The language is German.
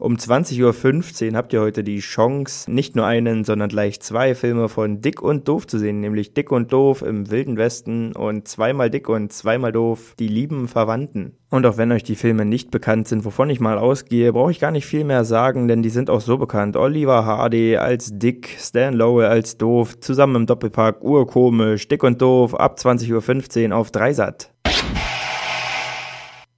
Um 20.15 Uhr habt ihr heute die Chance, nicht nur einen, sondern gleich zwei Filme von Dick und Doof zu sehen, nämlich Dick und Doof im Wilden Westen und zweimal Dick und zweimal Doof, die lieben Verwandten. Und auch wenn euch die Filme nicht bekannt sind, wovon ich mal ausgehe, brauche ich gar nicht viel mehr sagen, denn die sind auch so bekannt. Oliver Hardy als Dick, Stan Lowell als Doof, zusammen im Doppelpark, urkomisch, Dick und Doof, ab 20.15 Uhr auf Dreisat.